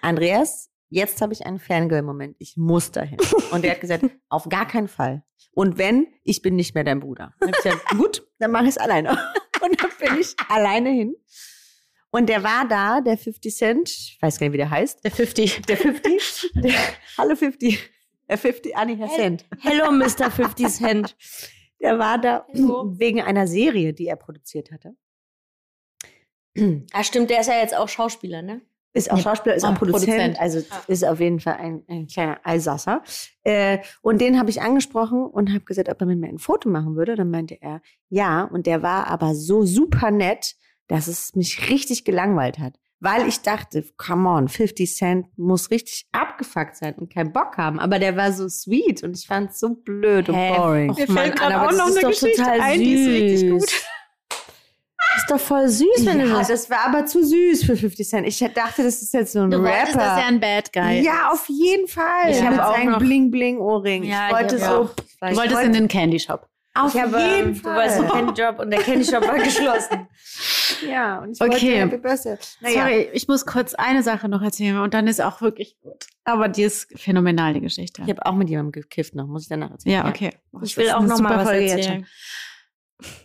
Andreas, jetzt habe ich einen Fangirl-Moment. Ich muss dahin. Und er hat gesagt, auf gar keinen Fall. Und wenn, ich bin nicht mehr dein Bruder. Und ich gesagt, gut, dann mache ich es alleine. Und dann bin ich alleine hin. Und der war da, der 50 Cent, ich weiß gar nicht, wie der heißt. Der 50. Der 50, der, hallo 50, der 50, ah nee, Herr Cent. Hello, Mr. 50 Cent. Der war da Hallo. wegen einer Serie, die er produziert hatte. Ah, stimmt, der ist ja jetzt auch Schauspieler, ne? Ist auch Schauspieler, ist ah, auch Produzent, Produzent. also ist auf jeden Fall ein, ein kleiner Alsasser. Äh, und den habe ich angesprochen und habe gesagt, ob er mit mir ein Foto machen würde. Dann meinte er, ja. Und der war aber so super nett, dass es mich richtig gelangweilt hat. Weil ich dachte, come on, 50 Cent muss richtig abgefuckt sein und keinen Bock haben. Aber der war so sweet und ich fand es so blöd und boring. Och, Mann, Anna, aber das ist doch total süß. Das ist doch voll süß, wenn du Ja, das... das war aber zu süß für 50 Cent. Ich dachte, das ist jetzt so ein Du Rapper. wolltest, dass er ein Bad Guy Ja, auf jeden Fall. Ich Ich habe auch einen Bling-Bling-Ohrring. Ja, ich wollte ich so. Du wolltest in den Candy Shop. Auf Ich habe, jeden ähm, du Fall. wolltest einen Candy Job und der Candy Shop war geschlossen. ja, und ich Okay. wollte Happy Birthday. Naja. Sorry, ich muss kurz eine Sache noch erzählen und dann ist auch wirklich gut. Aber die ist phänomenal, die Geschichte. Ich habe auch mit jemandem gekifft noch, muss ich danach erzählen. ja, okay. Ich Das will ist auch noch mal was jetzt erzählen.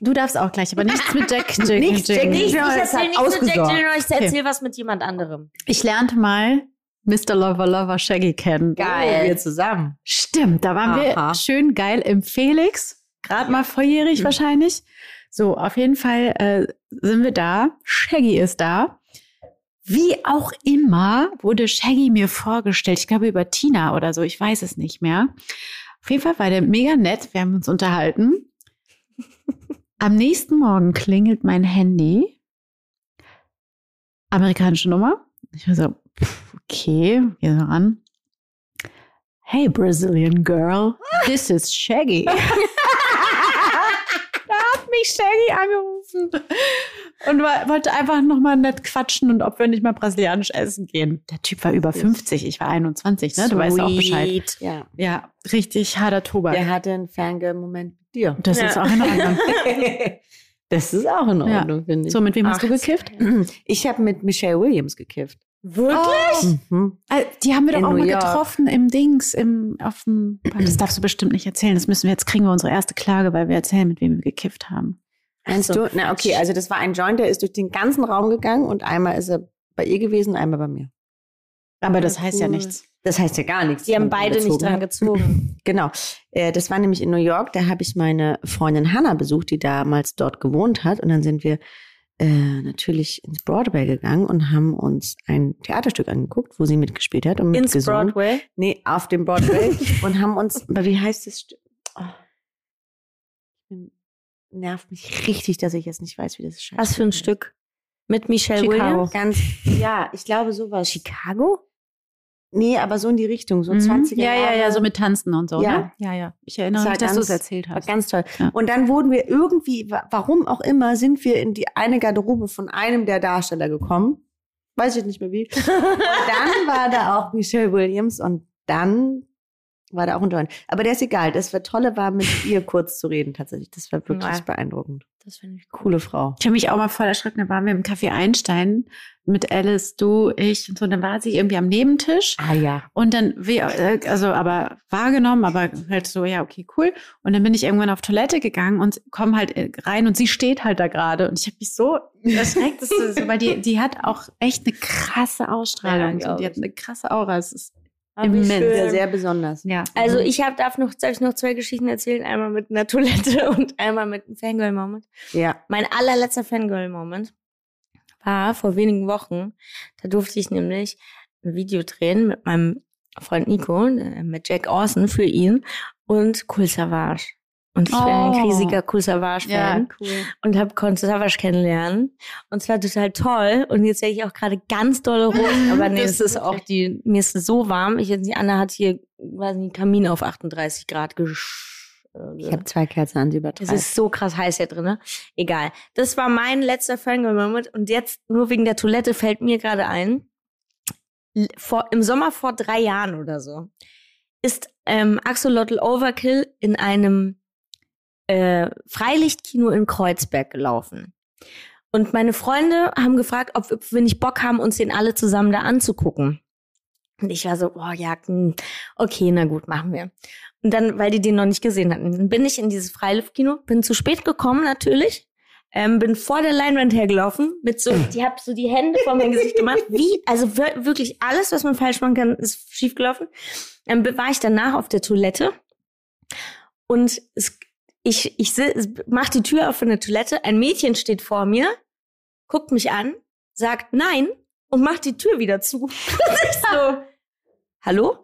Du darfst auch gleich, aber nichts mit Jack. Jack Nichts, Jack. Jack, Nee, ich, erzähle nichts mit Jack. Gyllenhaal, ich Okay. erzähle was mit jemand anderem. Ich lernte mal Mr. Lover Lover Shaggy kennen. Oh, wir zusammen. Stimmt, da waren Aha. wir schön geil im Felix, gerade mal volljährig Mhm. wahrscheinlich. So, auf jeden Fall äh, sind wir da. Shaggy ist da. Wie auch immer wurde Shaggy mir vorgestellt. Ich glaube über Tina oder so, ich weiß es nicht mehr. Auf jeden Fall war der mega nett. Wir haben uns unterhalten. Am nächsten Morgen klingelt mein Handy. Amerikanische Nummer. Ich war so, okay, gehen wir ran. Hey, Brazilian girl, this is Shaggy. da hat mich Shaggy angerufen und war, wollte einfach nochmal nett quatschen und ob wir nicht mal brasilianisch essen gehen. Der Typ war über 50, ich war 21, ne? Du weißt auch Bescheid. Ja. Ja, richtig harter Tobak. Der hatte einen Fangirl-Moment mit dir. Das ist auch in Ordnung. Das ist auch in Ja. Ordnung, finde ich. So, mit wem hast Ach, du gekifft? Ich habe mit Michelle Williams gekifft. Wirklich? Mhm. Äh, Die haben wir doch In auch New mal York. getroffen im Dings, im, auf dem, das darfst du bestimmt nicht erzählen. Das müssen wir, jetzt kriegen wir unsere erste Klage, weil wir erzählen, mit wem wir gekifft haben. Meinst so, du? Na, okay, also das war ein Joint, der ist durch den ganzen Raum gegangen und einmal ist er bei ihr gewesen, einmal bei mir. Aber das heißt ja cool. nichts. Das heißt ja gar nichts. Die haben beide nicht dran gezogen. Genau. Äh, das war nämlich in New York. Da habe ich meine Freundin Hannah besucht, die damals dort gewohnt hat. Und dann sind wir äh, natürlich ins Broadway gegangen und haben uns ein Theaterstück angeguckt, wo sie mitgespielt hat und Ins mitgesungen. Broadway. Nee, auf dem Broadway. und haben uns, aber wie heißt das Stück? Oh. Nervt mich richtig, dass ich jetzt nicht weiß, wie das scheiße Was für ein. Stück? Mit Michelle Chicago. Williams? Ganz, ja, ich glaube sowas. Chicago? Nee, aber so in die Richtung, so Mhm. 20er Ja, ja, ja, Jahre. so mit Tanzen und so. Ja. Ne? ja, ja. Ich erinnere mich, war dass du es erzählt War hast. ganz toll. Ja. Und dann wurden wir irgendwie, wa- warum auch immer, sind wir in die eine Garderobe von einem der Darsteller gekommen. Weiß ich nicht mehr wie. Und dann war da auch Michelle Williams und dann war da auch ein Joint. Aber der ist egal. Das war Tolle war, mit ihr kurz zu reden tatsächlich. Das war wirklich Ja. beeindruckend. Das finde ich Coole Frau. Ich habe mich auch mal voll erschrocken. Da waren wir im Café Einstein mit Alice, du, ich und so. Und dann war sie irgendwie am Nebentisch. Ah ja. Und dann, wir, äh, also aber wahrgenommen, aber halt so, ja, okay, cool. Und dann bin ich irgendwann auf Toilette gegangen und komme halt äh, rein und sie steht halt da gerade. Und ich habe mich so erschreckt, dass so, weil die, die hat auch echt eine krasse Ausstrahlung. Ja, so, die hat eine krasse Aura. Es ist Aber wie immens. Sehr, sehr besonders. Ja. Also ich hab, darf noch, darf ich noch zwei Geschichten erzählen. Einmal mit einer Toilette und einmal mit einem Fangirl-Moment. Ja. Mein allerletzter Fangirl-Moment war vor wenigen Wochen. Da durfte ich nämlich ein Video drehen mit meinem Freund Nico, äh, mit Jack Orson für ihn und Cool Savage. Und ich bin ein Oh. riesiger Cool Savage-Fan cool. und habe Cool Savage kennenlernen. Und zwar total toll. Und jetzt sehe ich auch gerade ganz dolle rot. Aber nee, es ist auch die, mir ist es so warm. Ich nicht, Anna hat hier, weiß nicht, Kamin auf 38 Grad gesch Ich habe zwei Kerzen an sie es übertragen. ist so krass heiß hier drin. Egal. Das war mein letzter Fangirl-Moment. Und jetzt, nur wegen der Toilette, fällt mir gerade ein, vor, im Sommer vor drei Jahren oder so, ist ähm, Axolotl Overkill in einem äh, Freilichtkino in Kreuzberg gelaufen. Und meine Freunde haben gefragt, ob wir, ob wir nicht Bock haben, uns den alle zusammen da anzugucken. Und ich war so, boah, ja, hm, okay, na gut, machen wir. Und dann, weil die den noch nicht gesehen hatten, bin ich in dieses Freiluftkino, bin zu spät gekommen natürlich, ähm, bin vor der Leinwand hergelaufen, mit so, die hab so die Hände vor mein Gesicht gemacht, wie, also wir- wirklich alles, was man falsch machen kann, ist schiefgelaufen. Dann war ich danach auf der Toilette und es, ich, ich mach die Tür auf von der Toilette, ein Mädchen steht vor mir, guckt mich an, sagt nein und macht die Tür wieder zu. Und ich so, hallo?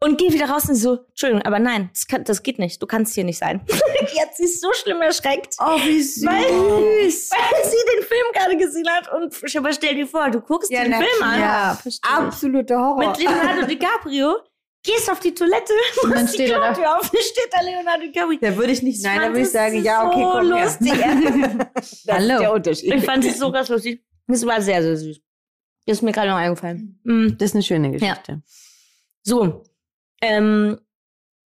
Und gehe wieder raus und so, Entschuldigung, aber nein, das, kann, das geht nicht, du kannst hier nicht sein. Jetzt sie ist so schlimm erschreckt. oh, wie süß. Weil, weil sie den Film gerade gesehen hat und aber stell dir vor, du guckst den na Film an klar. Absoluter Horror. mit Leonardo DiCaprio, gehst auf die Toilette, Und dann die steht er da. Auf, steht da Leonardo DiCaprio. Da würde ich nicht, nein, da würde ich sagen, ja, okay, so komm her. lustig. das Hallo. ist der Unterschied. Ich fand es so krass lustig. Das war sehr, sehr süß. Das ist mir gerade noch eingefallen. Das ist eine schöne Geschichte. So, ähm,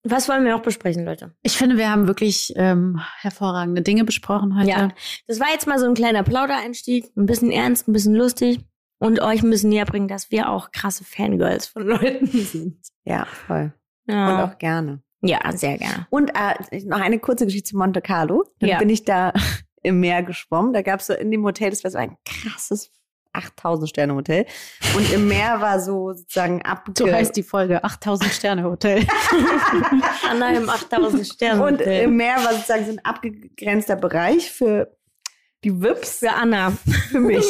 was wollen wir noch besprechen, Leute? Ich finde, wir haben wirklich ähm, hervorragende Dinge besprochen heute. Ja. Das war jetzt mal so ein kleiner Plaudereinstieg, ein bisschen ernst, ein bisschen lustig und euch ein bisschen näher bringen, dass wir auch krasse Fangirls von Leuten sind. Ja, voll. Und Ja, auch gerne. ja sehr gerne. Und äh, noch eine kurze Geschichte zu Monte Carlo. Dann Ja. bin ich da im Meer geschwommen. Da gab es so in dem Hotel, das war so ein krasses 8000 Sterne Hotel. Und im Meer war so sozusagen abge... So heißt die Folge 8000 Sterne Hotel. Anna im 8000 Sterne. Und im Meer war sozusagen so ein abgegrenzter Bereich für die Wips. für Anna. für mich.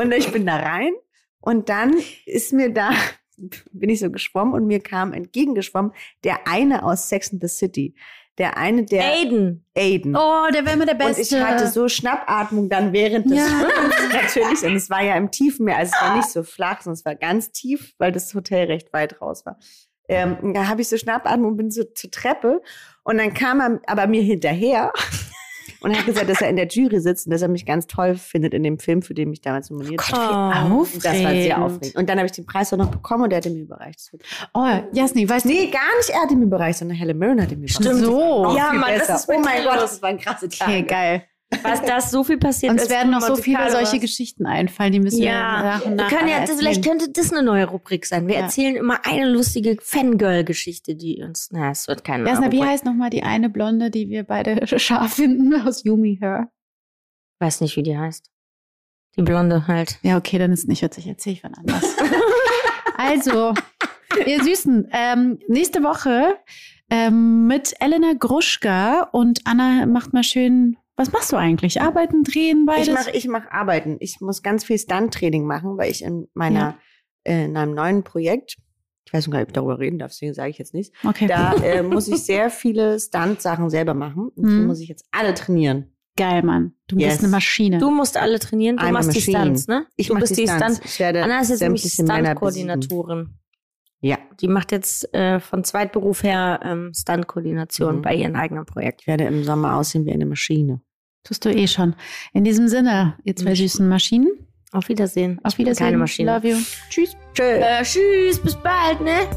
und ich bin da rein und dann ist mir da, bin ich so geschwommen und mir kam entgegengeschwommen der eine aus Sex and the City. Der eine, der Aiden. Aiden. Oh, der wäre immer der und Beste. ich hatte so Schnappatmung dann während des Ja. Schwimmens natürlich. Und es war ja im tiefen Meer, also es war nicht so flach, sondern es war ganz tief, weil das Hotel recht weit raus war. Ähm, da habe ich so Schnappatmung und bin so zur Treppe und dann kam er aber mir hinterher und er hat gesagt, dass er in der Jury sitzt und dass er mich ganz toll findet in dem Film, für den mich damals nominiert Gott, hat. wie Oh, Das war sehr aufregend. Und dann habe ich den Preis auch noch bekommen und er hat ihn mir überreicht. Oh, Jasni, weißt du, Nee, gar nicht er hat ihn mir überreicht, sondern Helen Mirren hat ihn mir überreicht. Stimmt. So. Ja, Mann, das ist Oh mein Gott, das war ein krasser Tag. okay, geil. Was da ist so viel passiert. Uns als werden noch so viele Carlo solche. Geschichten einfallen, die müssen wir Ja, wir nach können ja, das, vielleicht könnte das eine neue Rubrik sein. Wir Ja. erzählen immer eine lustige Fangirl-Geschichte, die uns, na, es wird keine Jasna, wie heißt nochmal die eine Blonde, die wir beide scharf finden aus Yumi Her? Weiß nicht, wie die heißt. Die Blonde halt. Ja, okay, dann ist nicht witzig, erzähle ich von anders. also, ihr Süßen, ähm, nächste Woche ähm, mit Elena Gruschka und Anna macht mal schön, was machst du eigentlich? Arbeiten, drehen, beides? Ich mache ich mach Arbeiten. Ich muss ganz viel Stunt-Training machen, weil ich in meiner, Ja. äh, in einem neuen Projekt, ich weiß noch gar nicht, ob ich darüber reden darf, deswegen sage ich jetzt nichts, okay, da äh, muss ich sehr viele Stunt-Sachen selber machen. Und die Mhm. muss ich jetzt alle trainieren. geil, Mann. Du Yes. bist eine Maschine. Du musst alle trainieren, du I'm machst die. Stunts, ne? Ich du mach bist die die Stunts. Stunt. Ich werde Anna ist jetzt nämlich. Stunt-Koordinatorin. Ja, Die macht jetzt äh, von Zweitberuf her ähm, Stunt-Koordination Mhm. bei ihrem eigenen Projekt. ich werde im Sommer aussehen wie eine Maschine. Tust du eh schon. In diesem Sinne, ihr zwei süßen Maschinen. Auf Wiedersehen. Auf Wiedersehen. Keine Maschine. Love you. Tschüss. Tschö. Äh, tschüss, bis bald, ne?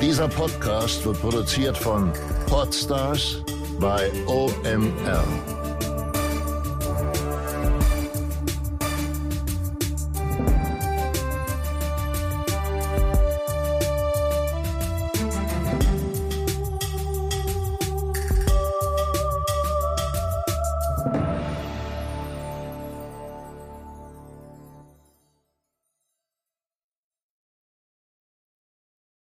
Dieser Podcast wird produziert von Podstars bei OMR.